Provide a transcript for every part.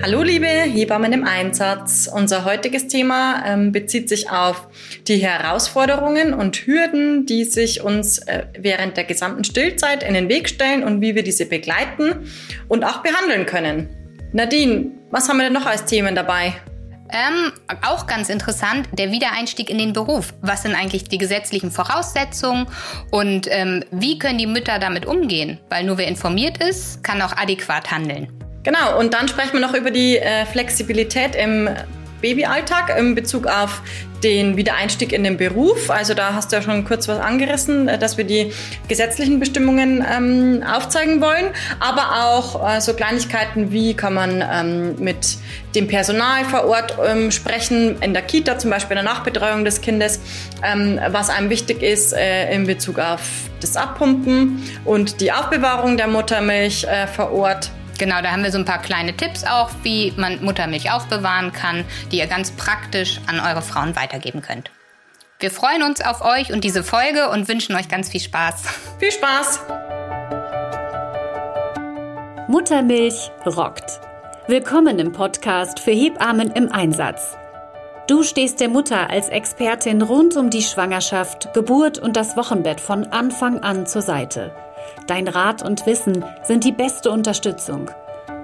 Hallo liebe Hebammen im Einsatz. Unser heutiges Thema ähm, bezieht sich auf die Herausforderungen und Hürden, die sich uns äh, während der gesamten Stillzeit in den Weg stellen und wie wir diese begleiten und auch behandeln können. Nadine, was haben wir denn noch als Themen dabei? Ähm, auch ganz interessant, der Wiedereinstieg in den Beruf. Was sind eigentlich die gesetzlichen Voraussetzungen und ähm, wie können die Mütter damit umgehen? Weil nur wer informiert ist, kann auch adäquat handeln. Genau, und dann sprechen wir noch über die äh, Flexibilität im Babyalltag in Bezug auf den Wiedereinstieg in den Beruf. Also da hast du ja schon kurz was angerissen, äh, dass wir die gesetzlichen Bestimmungen ähm, aufzeigen wollen, aber auch äh, so Kleinigkeiten wie kann man ähm, mit dem Personal vor Ort ähm, sprechen, in der Kita zum Beispiel in der Nachbetreuung des Kindes, ähm, was einem wichtig ist äh, in Bezug auf das Abpumpen und die Aufbewahrung der Muttermilch äh, vor Ort. Genau, da haben wir so ein paar kleine Tipps auch, wie man Muttermilch aufbewahren kann, die ihr ganz praktisch an eure Frauen weitergeben könnt. Wir freuen uns auf euch und diese Folge und wünschen euch ganz viel Spaß. Viel Spaß! Muttermilch rockt. Willkommen im Podcast für Hebammen im Einsatz. Du stehst der Mutter als Expertin rund um die Schwangerschaft, Geburt und das Wochenbett von Anfang an zur Seite. Dein Rat und Wissen sind die beste Unterstützung.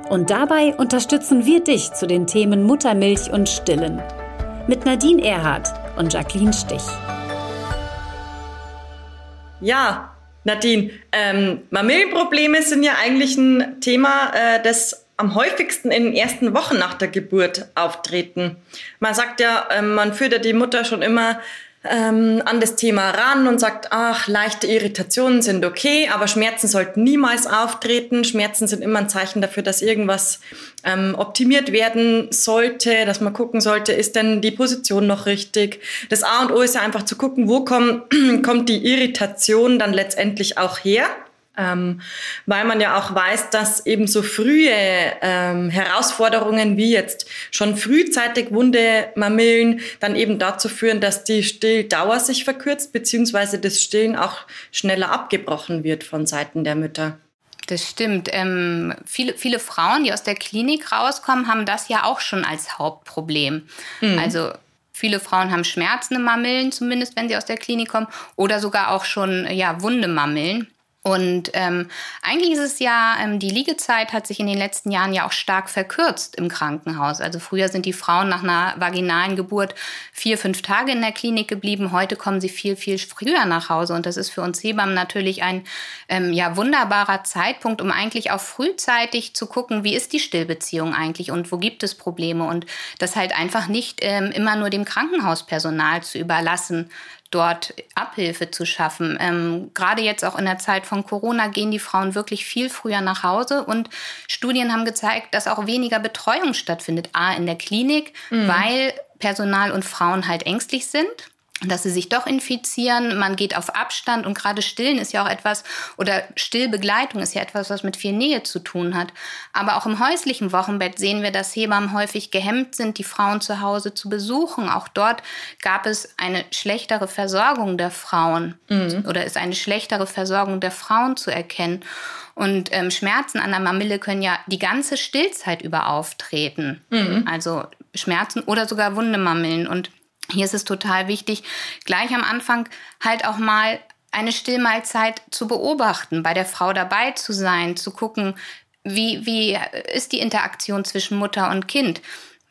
Und dabei unterstützen wir dich zu den Themen Muttermilch und Stillen. Mit Nadine Erhardt und Jacqueline Stich. Ja, Nadine, ähm, Mamillenprobleme sind ja eigentlich ein Thema, äh, das am häufigsten in den ersten Wochen nach der Geburt auftreten. Man sagt ja, äh, man führt ja die Mutter schon immer ähm, an das Thema ran und sagt, ach, leichte Irritationen sind okay, aber Schmerzen sollten niemals auftreten. Schmerzen sind immer ein Zeichen dafür, dass irgendwas ähm, optimiert werden sollte, dass man gucken sollte, ist denn die Position noch richtig. Das A und O ist ja einfach zu gucken, wo komm, kommt die Irritation dann letztendlich auch her ähm, weil man ja auch weiß, dass eben so frühe ähm, Herausforderungen wie jetzt schon frühzeitig wunde Mamillen dann eben dazu führen, dass die Stilldauer sich verkürzt, beziehungsweise das Stillen auch schneller abgebrochen wird von Seiten der Mütter. Das stimmt. Ähm, viele, viele Frauen, die aus der Klinik rauskommen, haben das ja auch schon als Hauptproblem. Mhm. Also Viele Frauen haben schmerzende Mammeln, zumindest wenn sie aus der Klinik kommen, oder sogar auch schon ja, wunde Mammeln. Und ähm, eigentlich ist es ja, ähm, die Liegezeit hat sich in den letzten Jahren ja auch stark verkürzt im Krankenhaus. Also früher sind die Frauen nach einer vaginalen Geburt vier, fünf Tage in der Klinik geblieben. Heute kommen sie viel, viel früher nach Hause. Und das ist für uns Hebammen natürlich ein ähm, ja, wunderbarer Zeitpunkt, um eigentlich auch frühzeitig zu gucken, wie ist die Stillbeziehung eigentlich und wo gibt es Probleme. Und das halt einfach nicht ähm, immer nur dem Krankenhauspersonal zu überlassen, dort Abhilfe zu schaffen. Ähm, Gerade jetzt auch in der Zeit von Corona gehen die Frauen wirklich viel früher nach Hause und Studien haben gezeigt, dass auch weniger Betreuung stattfindet. A in der Klinik, mhm. weil Personal und Frauen halt ängstlich sind dass sie sich doch infizieren. Man geht auf Abstand und gerade Stillen ist ja auch etwas, oder Stillbegleitung ist ja etwas, was mit viel Nähe zu tun hat. Aber auch im häuslichen Wochenbett sehen wir, dass Hebammen häufig gehemmt sind, die Frauen zu Hause zu besuchen. Auch dort gab es eine schlechtere Versorgung der Frauen mhm. oder ist eine schlechtere Versorgung der Frauen zu erkennen. Und ähm, Schmerzen an der Mamille können ja die ganze Stillzeit über auftreten. Mhm. Also Schmerzen oder sogar Wundemamillen. Und hier ist es total wichtig, gleich am Anfang halt auch mal eine Stillmahlzeit zu beobachten, bei der Frau dabei zu sein, zu gucken, wie, wie ist die Interaktion zwischen Mutter und Kind.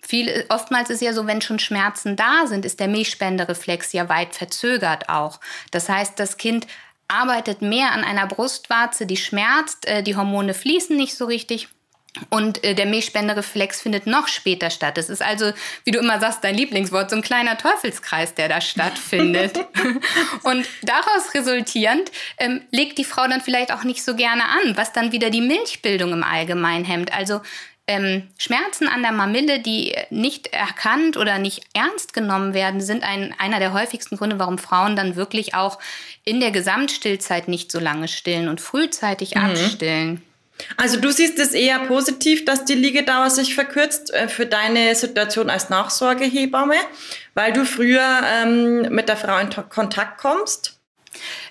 Viel, oftmals ist ja so, wenn schon Schmerzen da sind, ist der Milchspendereflex ja weit verzögert auch. Das heißt, das Kind arbeitet mehr an einer Brustwarze, die schmerzt, äh, die Hormone fließen nicht so richtig und äh, der Milchspendereflex findet noch später statt. Es ist also, wie du immer sagst, dein Lieblingswort, so ein kleiner Teufelskreis, der da stattfindet. und daraus resultierend ähm, legt die Frau dann vielleicht auch nicht so gerne an, was dann wieder die Milchbildung im Allgemeinen hemmt. Also ähm, Schmerzen an der Mamille, die nicht erkannt oder nicht ernst genommen werden, sind ein, einer der häufigsten Gründe, warum Frauen dann wirklich auch in der Gesamtstillzeit nicht so lange stillen und frühzeitig mhm. abstillen. Also du siehst es eher positiv, dass die Liegedauer sich verkürzt äh, für deine Situation als Nachsorgehebamme, weil du früher ähm, mit der Frau in Kontakt kommst?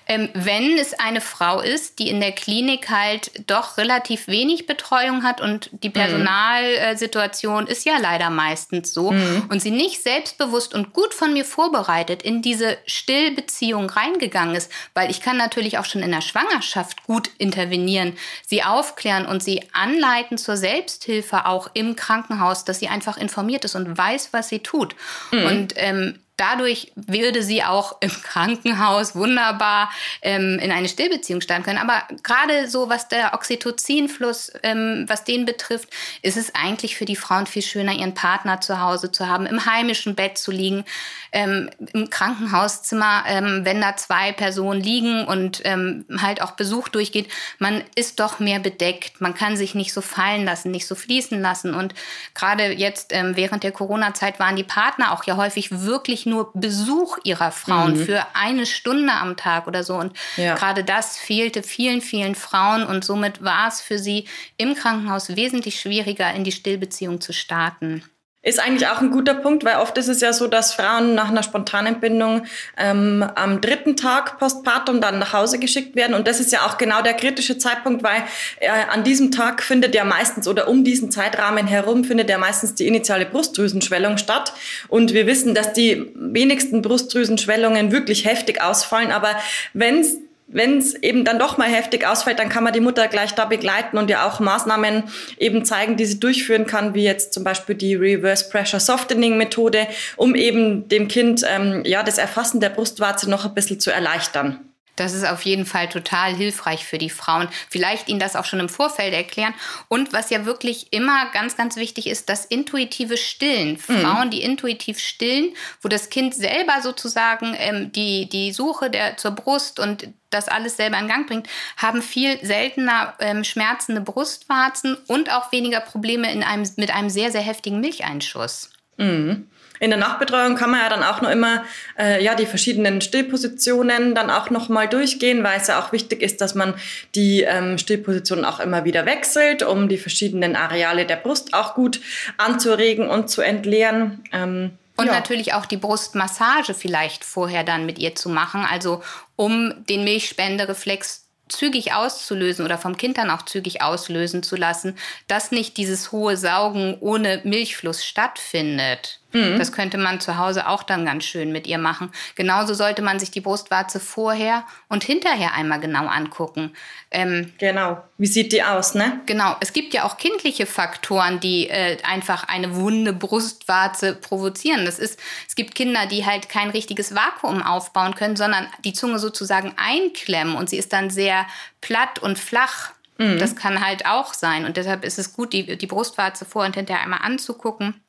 Ähm, wenn es eine Frau ist, die in der Klinik halt doch relativ wenig Betreuung hat und die mhm. Personalsituation ist ja leider meistens so mhm. und sie nicht selbstbewusst und gut von mir vorbereitet in diese Stillbeziehung reingegangen ist, weil ich kann natürlich auch schon in der Schwangerschaft gut intervenieren, sie aufklären und sie anleiten zur Selbsthilfe auch im Krankenhaus, dass sie einfach informiert ist und weiß, was sie tut. Mhm. Und ähm, dadurch würde sie auch im Krankenhaus wunderbar ähm, in eine Stillbeziehung starten können. Aber gerade so, was der Oxytocinfluss, ähm, was den betrifft, ist es eigentlich für die Frauen viel schöner, ihren Partner zu Hause zu haben, im heimischen Bett zu liegen, ähm, im Krankenhauszimmer, ähm, wenn da zwei Personen liegen und ähm, halt auch Besuch durchgeht. Man ist doch mehr bedeckt. Man kann sich nicht so fallen lassen, nicht so fließen lassen. Und gerade jetzt ähm, während der Corona-Zeit waren die Partner auch ja häufig wirklich nur Besuch ihrer Frauen mhm. für eine Stunde am Tag oder so. Und ja. gerade das fehlte vielen, vielen Frauen und somit war es für sie im Krankenhaus wesentlich schwieriger, in die Stillbeziehung zu starten. Ist eigentlich auch ein guter Punkt, weil oft ist es ja so, dass Frauen nach einer spontanen Bindung ähm, am dritten Tag postpartum dann nach Hause geschickt werden. Und das ist ja auch genau der kritische Zeitpunkt, weil äh, an diesem Tag findet ja meistens oder um diesen Zeitrahmen herum findet ja meistens die initiale Brustdrüsenschwellung statt. Und wir wissen, dass die wenigsten Brustdrüsenschwellungen wirklich heftig ausfallen. Aber wenn es wenn es eben dann doch mal heftig ausfällt, dann kann man die Mutter gleich da begleiten und ja auch Maßnahmen eben zeigen, die sie durchführen kann, wie jetzt zum Beispiel die Reverse Pressure Softening Methode, um eben dem Kind ähm, ja das Erfassen der Brustwarze noch ein bisschen zu erleichtern. Das ist auf jeden Fall total hilfreich für die Frauen. Vielleicht ihnen das auch schon im Vorfeld erklären. Und was ja wirklich immer ganz, ganz wichtig ist, das intuitive Stillen. Mhm. Frauen, die intuitiv stillen, wo das Kind selber sozusagen ähm, die, die Suche der, zur Brust und das alles selber in Gang bringt, haben viel seltener ähm, schmerzende Brustwarzen und auch weniger Probleme in einem, mit einem sehr, sehr heftigen Milcheinschuss. Mhm. In der Nachbetreuung kann man ja dann auch noch immer äh, ja die verschiedenen Stillpositionen dann auch noch mal durchgehen, weil es ja auch wichtig ist, dass man die ähm, Stillpositionen auch immer wieder wechselt, um die verschiedenen Areale der Brust auch gut anzuregen und zu entleeren. Ähm, und ja. natürlich auch die Brustmassage vielleicht vorher dann mit ihr zu machen, also um den Milchspendereflex zügig auszulösen oder vom Kind dann auch zügig auslösen zu lassen, dass nicht dieses hohe Saugen ohne Milchfluss stattfindet. Mhm. Das könnte man zu Hause auch dann ganz schön mit ihr machen. Genauso sollte man sich die Brustwarze vorher und hinterher einmal genau angucken. Ähm, genau. Wie sieht die aus, ne? Genau. Es gibt ja auch kindliche Faktoren, die äh, einfach eine wunde Brustwarze provozieren. Das ist, es gibt Kinder, die halt kein richtiges Vakuum aufbauen können, sondern die Zunge sozusagen einklemmen und sie ist dann sehr platt und flach. Mhm. Das kann halt auch sein. Und deshalb ist es gut, die, die Brustwarze vor und hinterher einmal anzugucken.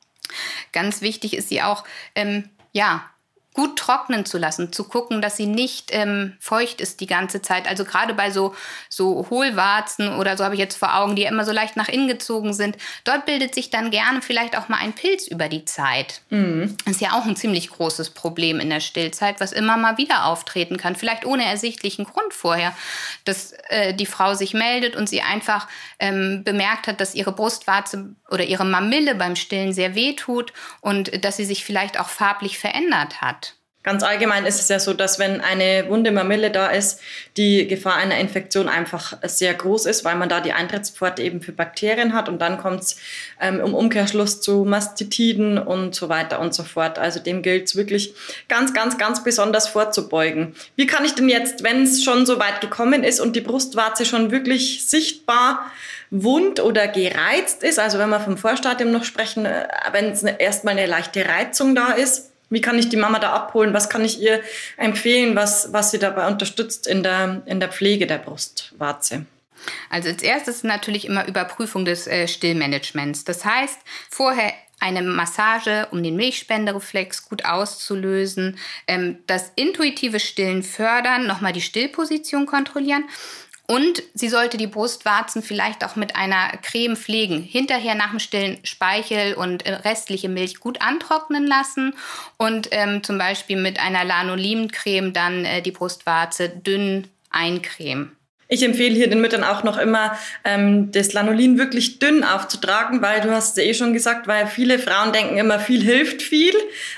Ganz wichtig ist sie auch, ähm, ja, gut trocknen zu lassen, zu gucken, dass sie nicht ähm, feucht ist die ganze Zeit. Also gerade bei so, so Hohlwarzen oder so habe ich jetzt vor Augen, die ja immer so leicht nach innen gezogen sind, dort bildet sich dann gerne vielleicht auch mal ein Pilz über die Zeit. Mhm. Das ist ja auch ein ziemlich großes Problem in der Stillzeit, was immer mal wieder auftreten kann. Vielleicht ohne ersichtlichen Grund vorher, dass äh, die Frau sich meldet und sie einfach ähm, bemerkt hat, dass ihre Brustwarze oder ihre Mamille beim Stillen sehr weh tut und dass sie sich vielleicht auch farblich verändert hat. Ganz allgemein ist es ja so, dass wenn eine wunde Mamille da ist, die Gefahr einer Infektion einfach sehr groß ist, weil man da die Eintrittspforte eben für Bakterien hat und dann kommt es ähm, im Umkehrschluss zu Mastitiden und so weiter und so fort. Also dem gilt es wirklich ganz, ganz, ganz besonders vorzubeugen. Wie kann ich denn jetzt, wenn es schon so weit gekommen ist und die Brustwarze schon wirklich sichtbar wund oder gereizt ist, also wenn wir vom Vorstadium noch sprechen, äh, wenn es erstmal eine leichte Reizung da ist, wie kann ich die Mama da abholen? Was kann ich ihr empfehlen, was, was sie dabei unterstützt in der, in der Pflege der Brustwarze? Also als erstes natürlich immer Überprüfung des äh, Stillmanagements. Das heißt, vorher eine Massage, um den Milchspendereflex gut auszulösen, ähm, das intuitive Stillen fördern, nochmal die Stillposition kontrollieren und sie sollte die Brustwarzen vielleicht auch mit einer Creme pflegen. Hinterher nach dem Stillen Speichel und äh, restliche Milch gut antrocknen lassen und ähm, zum Beispiel mit einer Lanolincreme dann äh, die Brustwarze dünn eincremen. Ich empfehle hier den Müttern auch noch immer, ähm, das Lanolin wirklich dünn aufzutragen, weil du hast es eh schon gesagt, weil viele Frauen denken immer, viel hilft viel.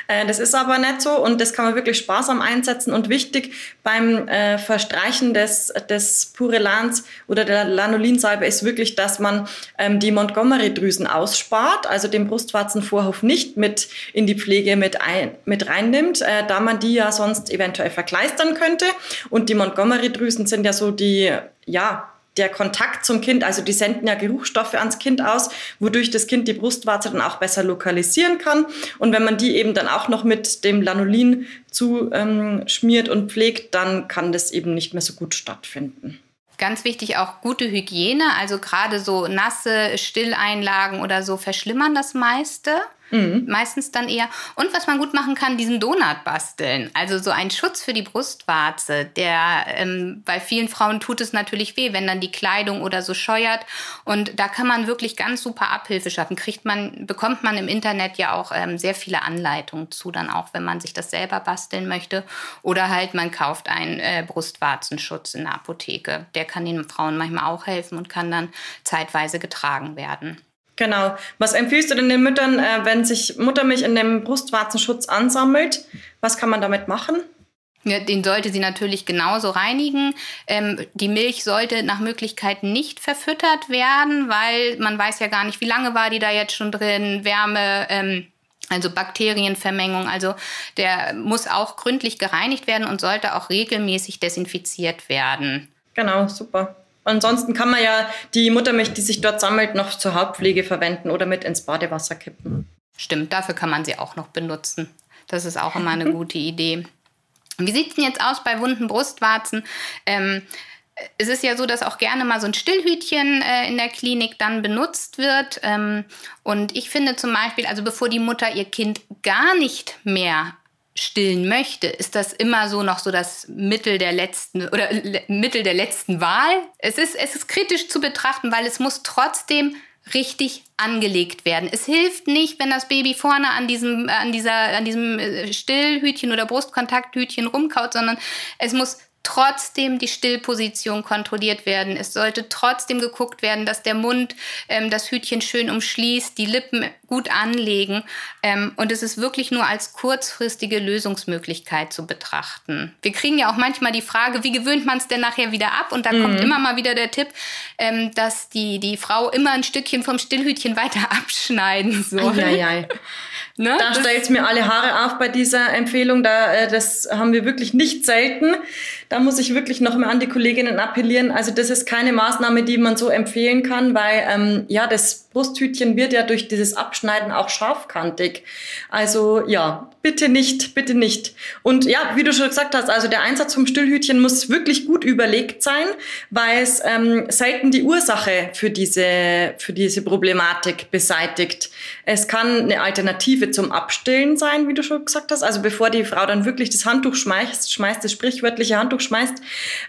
Äh, das ist aber nicht so und das kann man wirklich sparsam einsetzen und wichtig beim äh, Verstreichen des, des Purelans oder der Lanolinsalbe ist wirklich, dass man ähm, die Montgomery-Drüsen ausspart, also den Brustwarzenvorhof nicht mit in die Pflege mit, ein, mit reinnimmt, äh, da man die ja sonst eventuell verkleistern könnte. Und die Montgomery-Drüsen sind ja so die ja, der Kontakt zum Kind, also die senden ja Geruchsstoffe ans Kind aus, wodurch das Kind die Brustwarze dann auch besser lokalisieren kann. Und wenn man die eben dann auch noch mit dem Lanolin zu ähm, und pflegt, dann kann das eben nicht mehr so gut stattfinden. Ganz wichtig auch gute Hygiene, also gerade so nasse Stilleinlagen oder so verschlimmern das meiste. Mhm. Meistens dann eher. Und was man gut machen kann, diesen Donut basteln. Also so ein Schutz für die Brustwarze. Der ähm, bei vielen Frauen tut es natürlich weh, wenn dann die Kleidung oder so scheuert. Und da kann man wirklich ganz super Abhilfe schaffen. Kriegt man, bekommt man im Internet ja auch ähm, sehr viele Anleitungen zu, dann auch, wenn man sich das selber basteln möchte. Oder halt man kauft einen äh, Brustwarzenschutz in der Apotheke. Der kann den Frauen manchmal auch helfen und kann dann zeitweise getragen werden. Genau. Was empfiehlst du denn den Müttern, äh, wenn sich Muttermilch in dem Brustwarzenschutz ansammelt? Was kann man damit machen? Ja, den sollte sie natürlich genauso reinigen. Ähm, die Milch sollte nach Möglichkeit nicht verfüttert werden, weil man weiß ja gar nicht, wie lange war die da jetzt schon drin, Wärme. Ähm, also Bakterienvermengung, also der muss auch gründlich gereinigt werden und sollte auch regelmäßig desinfiziert werden. Genau, super. Ansonsten kann man ja die Muttermilch, die sich dort sammelt, noch zur Hauptpflege verwenden oder mit ins Badewasser kippen. Stimmt, dafür kann man sie auch noch benutzen. Das ist auch immer eine gute Idee. Wie sieht es denn jetzt aus bei wunden Brustwarzen? Ähm, es ist ja so, dass auch gerne mal so ein Stillhütchen äh, in der Klinik dann benutzt wird. Ähm, und ich finde zum Beispiel, also bevor die Mutter ihr Kind gar nicht mehr stillen möchte, ist das immer so noch so das Mittel der letzten oder Mittel der letzten Wahl. Es ist, es ist kritisch zu betrachten, weil es muss trotzdem richtig angelegt werden. Es hilft nicht, wenn das Baby vorne an diesem, an dieser, an diesem äh, Stillhütchen oder Brustkontakthütchen rumkaut, sondern es muss trotzdem die Stillposition kontrolliert werden. Es sollte trotzdem geguckt werden, dass der Mund ähm, das Hütchen schön umschließt, die Lippen gut anlegen. Ähm, und es ist wirklich nur als kurzfristige Lösungsmöglichkeit zu betrachten. Wir kriegen ja auch manchmal die Frage, wie gewöhnt man es denn nachher wieder ab? Und da mhm. kommt immer mal wieder der Tipp, ähm, dass die, die Frau immer ein Stückchen vom Stillhütchen weiter abschneiden soll. Ja, ja. Ne? Da stellt mir alle Haare auf bei dieser Empfehlung. Da, äh, das haben wir wirklich nicht selten. Da muss ich wirklich noch mal an die Kolleginnen appellieren. Also das ist keine Maßnahme, die man so empfehlen kann, weil ähm, ja das Brusthütchen wird ja durch dieses Abschneiden auch scharfkantig. Also ja, bitte nicht, bitte nicht. Und ja, wie du schon gesagt hast, also der Einsatz vom Stillhütchen muss wirklich gut überlegt sein, weil es ähm, selten die Ursache für diese, für diese Problematik beseitigt. Es kann eine Alternative zum Abstillen sein, wie du schon gesagt hast. Also bevor die Frau dann wirklich das Handtuch schmeißt, schmeißt das sprichwörtliche Handtuch schmeißt,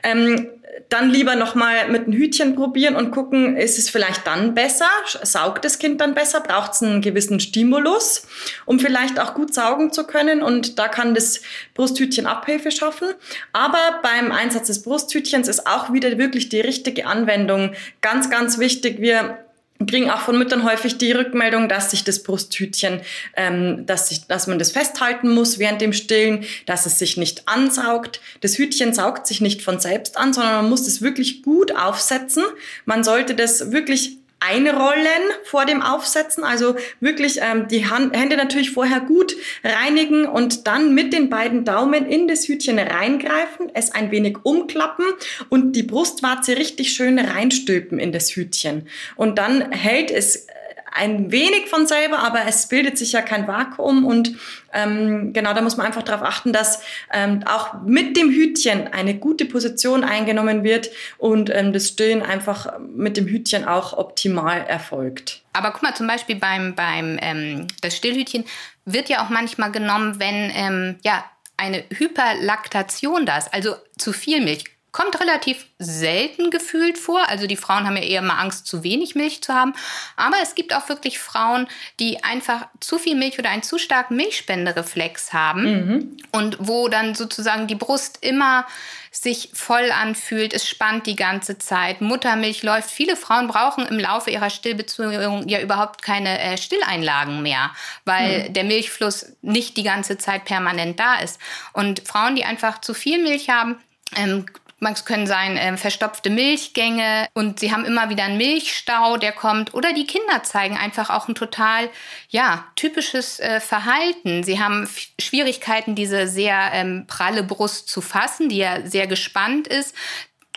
ähm, dann lieber nochmal mit einem Hütchen probieren und gucken, ist es vielleicht dann besser? Saugt das Kind dann besser? Braucht es einen gewissen Stimulus, um vielleicht auch gut saugen zu können? Und da kann das Brusthütchen Abhilfe schaffen. Aber beim Einsatz des Brusthütchens ist auch wieder wirklich die richtige Anwendung ganz, ganz wichtig. Wir kriegen auch von Müttern häufig die Rückmeldung, dass sich das Brusthütchen, ähm, dass, sich, dass man das festhalten muss während dem Stillen, dass es sich nicht ansaugt. Das Hütchen saugt sich nicht von selbst an, sondern man muss es wirklich gut aufsetzen. Man sollte das wirklich einrollen vor dem Aufsetzen, also wirklich ähm, die Hand, Hände natürlich vorher gut reinigen und dann mit den beiden Daumen in das Hütchen reingreifen, es ein wenig umklappen und die Brustwarze richtig schön reinstülpen in das Hütchen. Und dann hält es ein wenig von selber, aber es bildet sich ja kein Vakuum und ähm, genau, da muss man einfach darauf achten, dass ähm, auch mit dem Hütchen eine gute Position eingenommen wird und ähm, das Stillen einfach mit dem Hütchen auch optimal erfolgt. Aber guck mal, zum Beispiel beim, beim ähm, das Stillhütchen wird ja auch manchmal genommen, wenn ähm, ja eine Hyperlaktation da ist, also zu viel Milch Kommt relativ selten gefühlt vor. Also die Frauen haben ja eher mal Angst, zu wenig Milch zu haben. Aber es gibt auch wirklich Frauen, die einfach zu viel Milch oder einen zu starken Milchspendereflex haben mhm. und wo dann sozusagen die Brust immer sich voll anfühlt, es spannt die ganze Zeit, Muttermilch läuft. Viele Frauen brauchen im Laufe ihrer Stillbeziehung ja überhaupt keine äh, Stilleinlagen mehr, weil mhm. der Milchfluss nicht die ganze Zeit permanent da ist. Und Frauen, die einfach zu viel Milch haben, ähm, es können sein äh, verstopfte Milchgänge und sie haben immer wieder einen Milchstau, der kommt. Oder die Kinder zeigen einfach auch ein total, ja, typisches äh, Verhalten. Sie haben Schwierigkeiten, diese sehr ähm, pralle Brust zu fassen, die ja sehr gespannt ist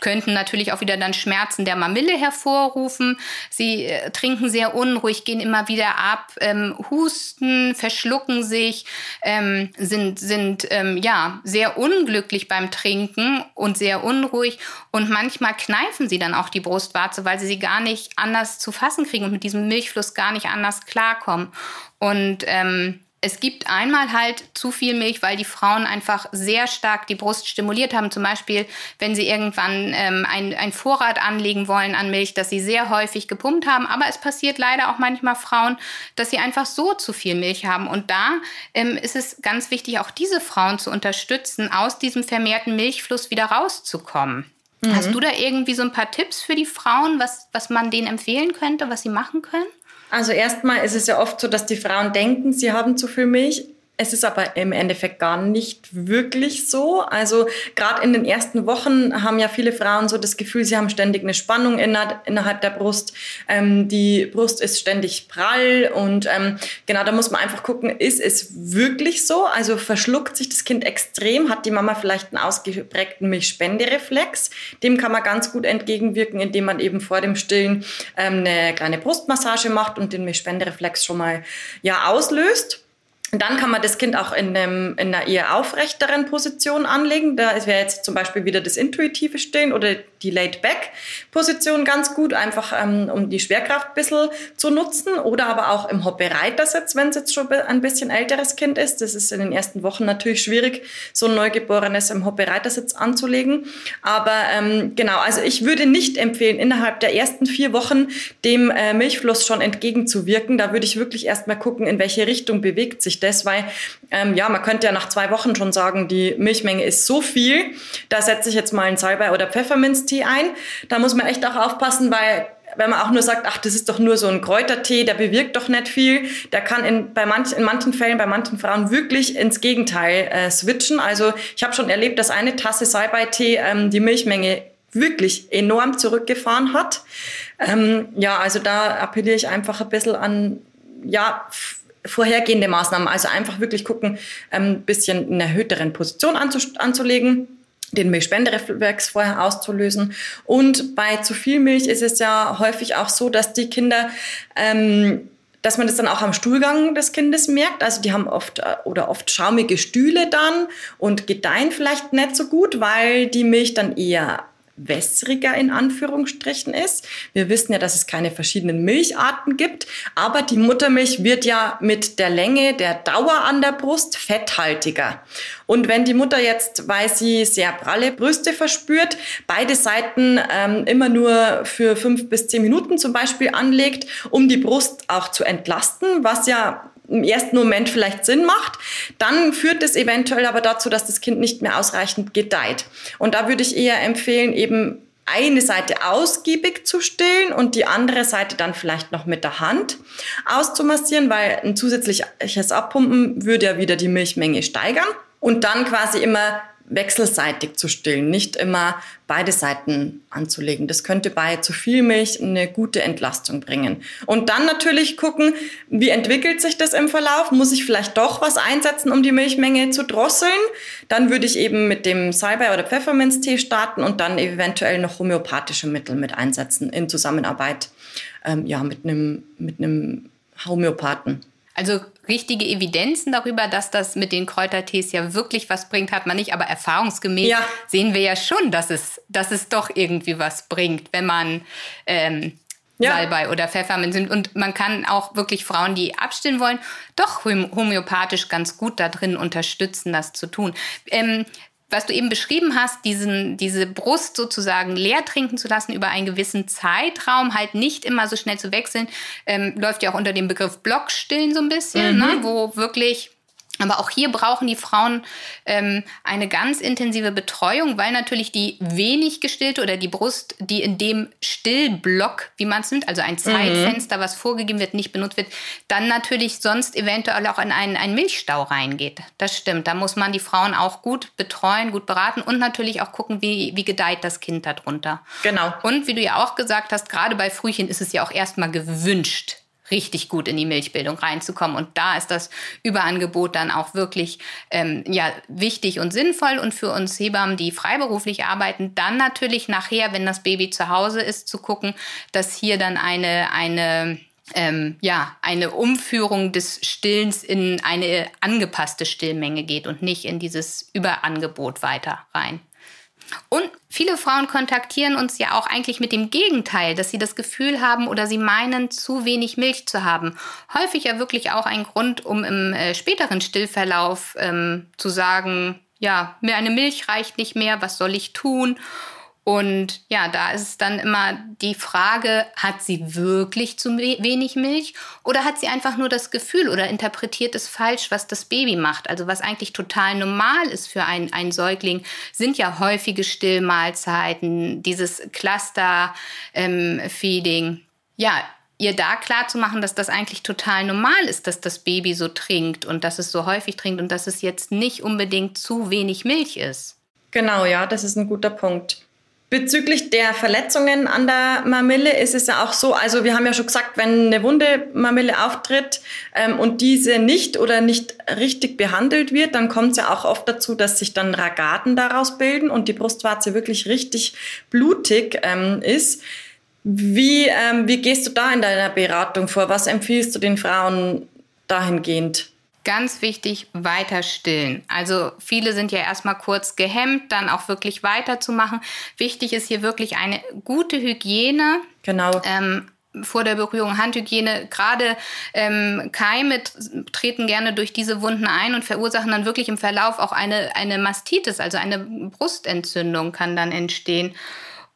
könnten natürlich auch wieder dann Schmerzen der Mamille hervorrufen. Sie äh, trinken sehr unruhig, gehen immer wieder ab, ähm, husten, verschlucken sich, ähm, sind, sind ähm, ja sehr unglücklich beim Trinken und sehr unruhig. Und manchmal kneifen sie dann auch die Brustwarze, weil sie sie gar nicht anders zu fassen kriegen und mit diesem Milchfluss gar nicht anders klarkommen. Und ähm, es gibt einmal halt zu viel Milch, weil die Frauen einfach sehr stark die Brust stimuliert haben. Zum Beispiel, wenn sie irgendwann ähm, ein, Vorrat anlegen wollen an Milch, dass sie sehr häufig gepumpt haben. Aber es passiert leider auch manchmal Frauen, dass sie einfach so zu viel Milch haben. Und da ähm, ist es ganz wichtig, auch diese Frauen zu unterstützen, aus diesem vermehrten Milchfluss wieder rauszukommen. Mhm. Hast du da irgendwie so ein paar Tipps für die Frauen, was, was man denen empfehlen könnte, was sie machen können? Also erstmal ist es ja oft so, dass die Frauen denken, sie haben zu viel Milch. Es ist aber im Endeffekt gar nicht wirklich so. Also gerade in den ersten Wochen haben ja viele Frauen so das Gefühl, sie haben ständig eine Spannung innerhalb der Brust. Ähm, die Brust ist ständig prall und ähm, genau da muss man einfach gucken, ist es wirklich so? Also verschluckt sich das Kind extrem? Hat die Mama vielleicht einen ausgeprägten Milchspendereflex? Dem kann man ganz gut entgegenwirken, indem man eben vor dem Stillen ähm, eine kleine Brustmassage macht und den Milchspendereflex schon mal ja auslöst. Dann kann man das Kind auch in, einem, in einer eher aufrechteren Position anlegen. Da wäre jetzt zum Beispiel wieder das intuitive Stillen oder die Laid-Back-Position ganz gut, einfach ähm, um die Schwerkraft ein bisschen zu nutzen. Oder aber auch im Hoppereitersitz, wenn es jetzt schon ein bisschen älteres Kind ist. Das ist in den ersten Wochen natürlich schwierig, so ein Neugeborenes im Hoppereitersitz anzulegen. Aber ähm, genau, also ich würde nicht empfehlen, innerhalb der ersten vier Wochen dem äh, Milchfluss schon entgegenzuwirken. Da würde ich wirklich erstmal gucken, in welche Richtung bewegt sich das, weil ähm, ja, man könnte ja nach zwei Wochen schon sagen, die Milchmenge ist so viel, da setze ich jetzt mal einen Salbei oder Pfefferminztee ein. Da muss man echt auch aufpassen, weil wenn man auch nur sagt, ach, das ist doch nur so ein Kräutertee, der bewirkt doch nicht viel, der kann in, bei manch, in manchen Fällen, bei manchen Frauen wirklich ins Gegenteil äh, switchen. Also ich habe schon erlebt, dass eine Tasse Salbeitee ähm, die Milchmenge wirklich enorm zurückgefahren hat. Ähm, ja, also da appelliere ich einfach ein bisschen an, ja, vorhergehende Maßnahmen. Also einfach wirklich gucken, ein ähm, bisschen in einer erhöhteren Position anzulegen den Milchspendereflex vorher auszulösen. Und bei zu viel Milch ist es ja häufig auch so, dass die Kinder ähm, dass man das dann auch am Stuhlgang des Kindes merkt. Also die haben oft äh, oder oft schaumige Stühle dann und gedeihen vielleicht nicht so gut, weil die Milch dann eher wässriger in Anführungsstrichen ist. Wir wissen ja, dass es keine verschiedenen Milcharten gibt, aber die Muttermilch wird ja mit der Länge, der Dauer an der Brust fetthaltiger. Und wenn die Mutter jetzt, weil sie sehr pralle Brüste verspürt, beide Seiten ähm, immer nur für fünf bis zehn Minuten zum Beispiel anlegt, um die Brust auch zu entlasten, was ja im ersten Moment vielleicht Sinn macht, dann führt es eventuell aber dazu, dass das Kind nicht mehr ausreichend gedeiht. Und da würde ich eher empfehlen, eben eine Seite ausgiebig zu stillen und die andere Seite dann vielleicht noch mit der Hand auszumassieren, weil ein zusätzliches Abpumpen würde ja wieder die Milchmenge steigern. Und dann quasi immer wechselseitig zu stillen, nicht immer beide Seiten anzulegen. Das könnte bei zu viel Milch eine gute Entlastung bringen. Und dann natürlich gucken, wie entwickelt sich das im Verlauf? Muss ich vielleicht doch was einsetzen, um die Milchmenge zu drosseln? Dann würde ich eben mit dem Salbei oder Pfefferminztee starten und dann eventuell noch homöopathische Mittel mit einsetzen in Zusammenarbeit ähm, ja, mit einem, mit einem Homöopathen. Also richtige Evidenzen darüber, dass das mit den Kräutertees ja wirklich was bringt, hat man nicht. Aber erfahrungsgemäß ja. sehen wir ja schon, dass es, dass es doch irgendwie was bringt, wenn man ähm, ja. Salbei oder Pfefferminz nimmt. Und man kann auch wirklich Frauen, die abstillen wollen, doch homöopathisch ganz gut da drin unterstützen, das zu tun. Ähm, was du eben beschrieben hast, diesen, diese Brust sozusagen leer trinken zu lassen über einen gewissen Zeitraum, halt nicht immer so schnell zu wechseln, ähm, läuft ja auch unter dem Begriff Blockstillen so ein bisschen, ne? mhm. ne? wo wirklich aber auch hier brauchen die Frauen ähm, eine ganz intensive Betreuung, weil natürlich die wenig gestillte oder die Brust, die in dem Stillblock, wie man es nimmt, also ein Zeitfenster, mhm. was vorgegeben wird, nicht benutzt wird, dann natürlich sonst eventuell auch in einen, einen Milchstau reingeht. Das stimmt. Da muss man die Frauen auch gut betreuen, gut beraten und natürlich auch gucken, wie, wie gedeiht das Kind darunter. Genau. Und wie du ja auch gesagt hast, gerade bei Frühchen ist es ja auch erstmal gewünscht, richtig gut in die Milchbildung reinzukommen. Und da ist das Überangebot dann auch wirklich ähm, ja, wichtig und sinnvoll. Und für uns Hebammen, die freiberuflich arbeiten, dann natürlich nachher, wenn das Baby zu Hause ist, zu gucken, dass hier dann eine, eine ähm, ja, eine Umführung des Stillens in eine angepasste Stillmenge geht und nicht in dieses Überangebot weiter rein. Und viele Frauen kontaktieren uns ja auch eigentlich mit dem Gegenteil, dass sie das Gefühl haben oder sie meinen, zu wenig Milch zu haben. Häufig ja wirklich auch ein Grund, um im äh, späteren Stillverlauf ähm, zu sagen, ja, mir eine Milch reicht nicht mehr, was soll ich tun? Und ja, da ist es dann immer die Frage, hat sie wirklich zu wenig Milch oder hat sie einfach nur das Gefühl oder interpretiert es falsch, was das Baby macht? Also was eigentlich total normal ist für einen, einen Säugling, sind ja häufige Stillmahlzeiten, dieses Cluster-Feeding. Ähm, ja, ihr da klar zu machen, dass das eigentlich total normal ist, dass das Baby so trinkt und dass es so häufig trinkt und dass es jetzt nicht unbedingt zu wenig Milch ist. Genau, ja, das ist ein guter Punkt. Bezüglich der Verletzungen an der Mamille ist es ja auch so, also wir haben ja schon gesagt, wenn eine wunde Mamille auftritt ähm, und diese nicht oder nicht richtig behandelt wird, dann kommt es ja auch oft dazu, dass sich dann Ragaden daraus bilden und die Brustwarze wirklich richtig blutig ähm, ist. Wie, ähm, wie gehst du da in deiner Beratung vor? Was empfiehlst du den Frauen dahingehend? Ganz wichtig, weiter stillen. Also viele sind ja erstmal kurz gehemmt, dann auch wirklich weiterzumachen. Wichtig ist hier wirklich eine gute Hygiene. Genau. Ähm, vor der Berührung Handhygiene. Gerade ähm, Keime treten gerne durch diese Wunden ein und verursachen dann wirklich im Verlauf auch eine, eine Mastitis, also eine Brustentzündung kann dann entstehen.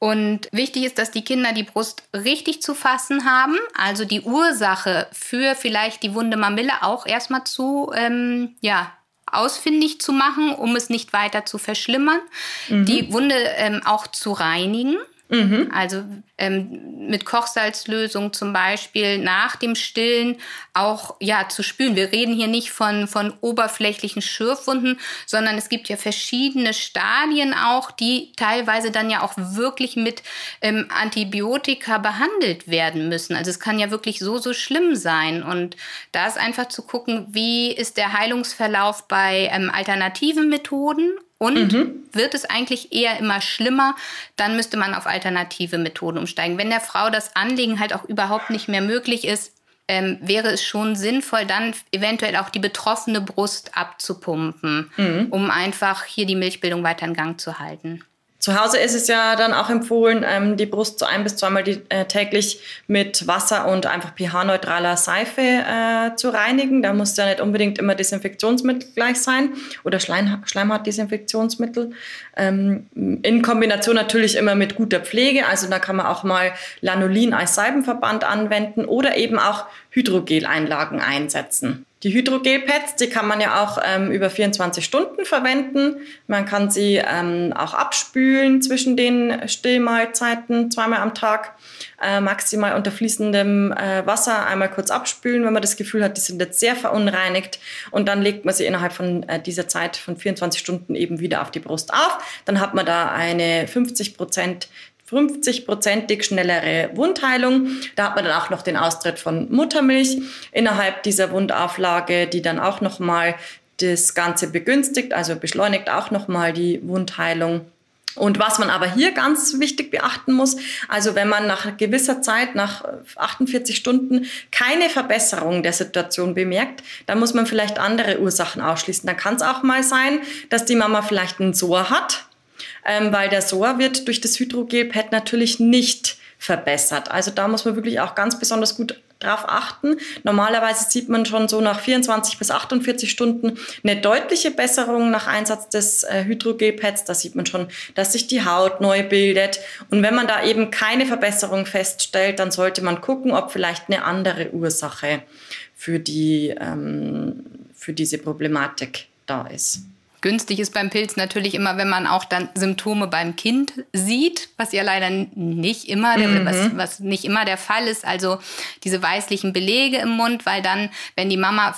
Und wichtig ist, dass die Kinder die Brust richtig zu fassen haben, also die Ursache für vielleicht die wunde Mamille auch erstmal zu, ähm, ja, ausfindig zu machen, um es nicht weiter zu verschlimmern, mhm. die Wunde ähm, auch zu reinigen. Mhm. Also ähm, mit Kochsalzlösung zum Beispiel nach dem Stillen auch ja zu spülen. Wir reden hier nicht von, von oberflächlichen Schürfwunden, sondern es gibt ja verschiedene Stadien auch, die teilweise dann ja auch wirklich mit ähm, Antibiotika behandelt werden müssen. Also es kann ja wirklich so, so schlimm sein. Und da ist einfach zu gucken, wie ist der Heilungsverlauf bei ähm, alternativen Methoden und mhm. wird es eigentlich eher immer schlimmer, dann müsste man auf alternative Methoden umsteigen. Wenn der Frau das Anliegen halt auch überhaupt nicht mehr möglich ist, ähm, wäre es schon sinnvoll, dann eventuell auch die betroffene Brust abzupumpen, mhm. um einfach hier die Milchbildung weiter in Gang zu halten. Zu Hause ist es ja dann auch empfohlen, ähm, die Brust so ein bis zweimal äh, täglich mit Wasser und einfach pH-neutraler Seife äh, zu reinigen. Da muss ja nicht unbedingt immer Desinfektionsmittel gleich sein oder Schleim Schleimhautdesinfektionsmittel. Ähm, in Kombination natürlich immer mit guter Pflege. Also da kann man auch mal Lanolin als Seibenverband anwenden oder eben auch Hydrogeleinlagen einsetzen. Die Hydrogelpads, die kann man ja auch ähm, über 24 Stunden verwenden. Man kann sie ähm, auch abspülen zwischen den Stillmahlzeiten zweimal am Tag, äh, maximal unter fließendem äh, Wasser einmal kurz abspülen, wenn man das Gefühl hat, die sind jetzt sehr verunreinigt. Und dann legt man sie innerhalb von äh, dieser Zeit von 24 Stunden eben wieder auf die Brust auf. Dann hat man da eine 50 Prozent 50-prozentig schnellere Wundheilung. Da hat man dann auch noch den Austritt von Muttermilch innerhalb dieser Wundauflage, die dann auch nochmal das Ganze begünstigt, also beschleunigt auch nochmal die Wundheilung. Und was man aber hier ganz wichtig beachten muss, also wenn man nach gewisser Zeit, nach 48 Stunden, keine Verbesserung der Situation bemerkt, dann muss man vielleicht andere Ursachen ausschließen. Dann kann es auch mal sein, dass die Mama vielleicht einen Sor hat, ähm, weil der SOA wird durch das Hydrogelpad natürlich nicht verbessert. Also da muss man wirklich auch ganz besonders gut drauf achten. Normalerweise sieht man schon so nach 24 bis 48 Stunden eine deutliche Besserung nach Einsatz des äh, Hydrogelpads. Da sieht man schon, dass sich die Haut neu bildet. Und wenn man da eben keine Verbesserung feststellt, dann sollte man gucken, ob vielleicht eine andere Ursache für, die, ähm, für diese Problematik da ist. Günstig ist beim Pilz natürlich immer, wenn man auch dann Symptome beim Kind sieht, was ja leider nicht immer, mhm. was, was nicht immer der Fall ist. Also diese weißlichen Belege im Mund, weil dann, wenn die Mama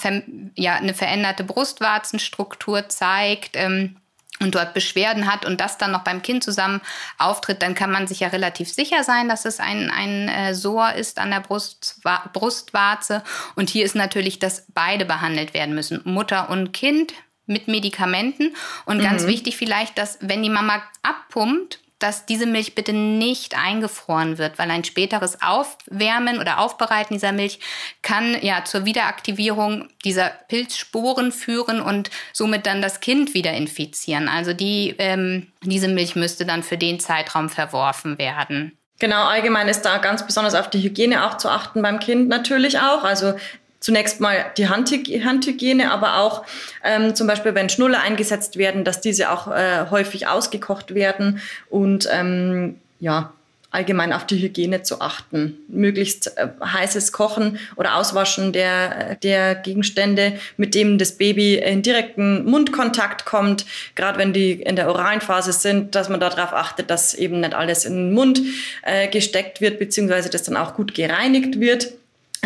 ja eine veränderte Brustwarzenstruktur zeigt, ähm, und dort Beschwerden hat und das dann noch beim Kind zusammen auftritt, dann kann man sich ja relativ sicher sein, dass es ein, ein äh, Sor ist an der Brustwa Brustwarze. Und hier ist natürlich, dass beide behandelt werden müssen, Mutter und Kind mit Medikamenten. Und mhm. ganz wichtig vielleicht, dass wenn die Mama abpumpt, dass diese Milch bitte nicht eingefroren wird, weil ein späteres Aufwärmen oder Aufbereiten dieser Milch kann ja zur Wiederaktivierung dieser Pilzsporen führen und somit dann das Kind wieder infizieren. Also die, ähm, diese Milch müsste dann für den Zeitraum verworfen werden. Genau, allgemein ist da ganz besonders auf die Hygiene auch zu achten beim Kind natürlich auch. Also zunächst mal die Handhygiene, aber auch ähm, zum Beispiel, wenn Schnuller eingesetzt werden, dass diese auch äh, häufig ausgekocht werden und ähm, ja, allgemein auf die Hygiene zu achten. Möglichst äh, heißes Kochen oder Auswaschen der, der Gegenstände, mit dem das Baby in direkten Mundkontakt kommt, gerade wenn die in der oralen Phase sind, dass man darauf achtet, dass eben nicht alles in den Mund äh, gesteckt wird, beziehungsweise das dann auch gut gereinigt wird.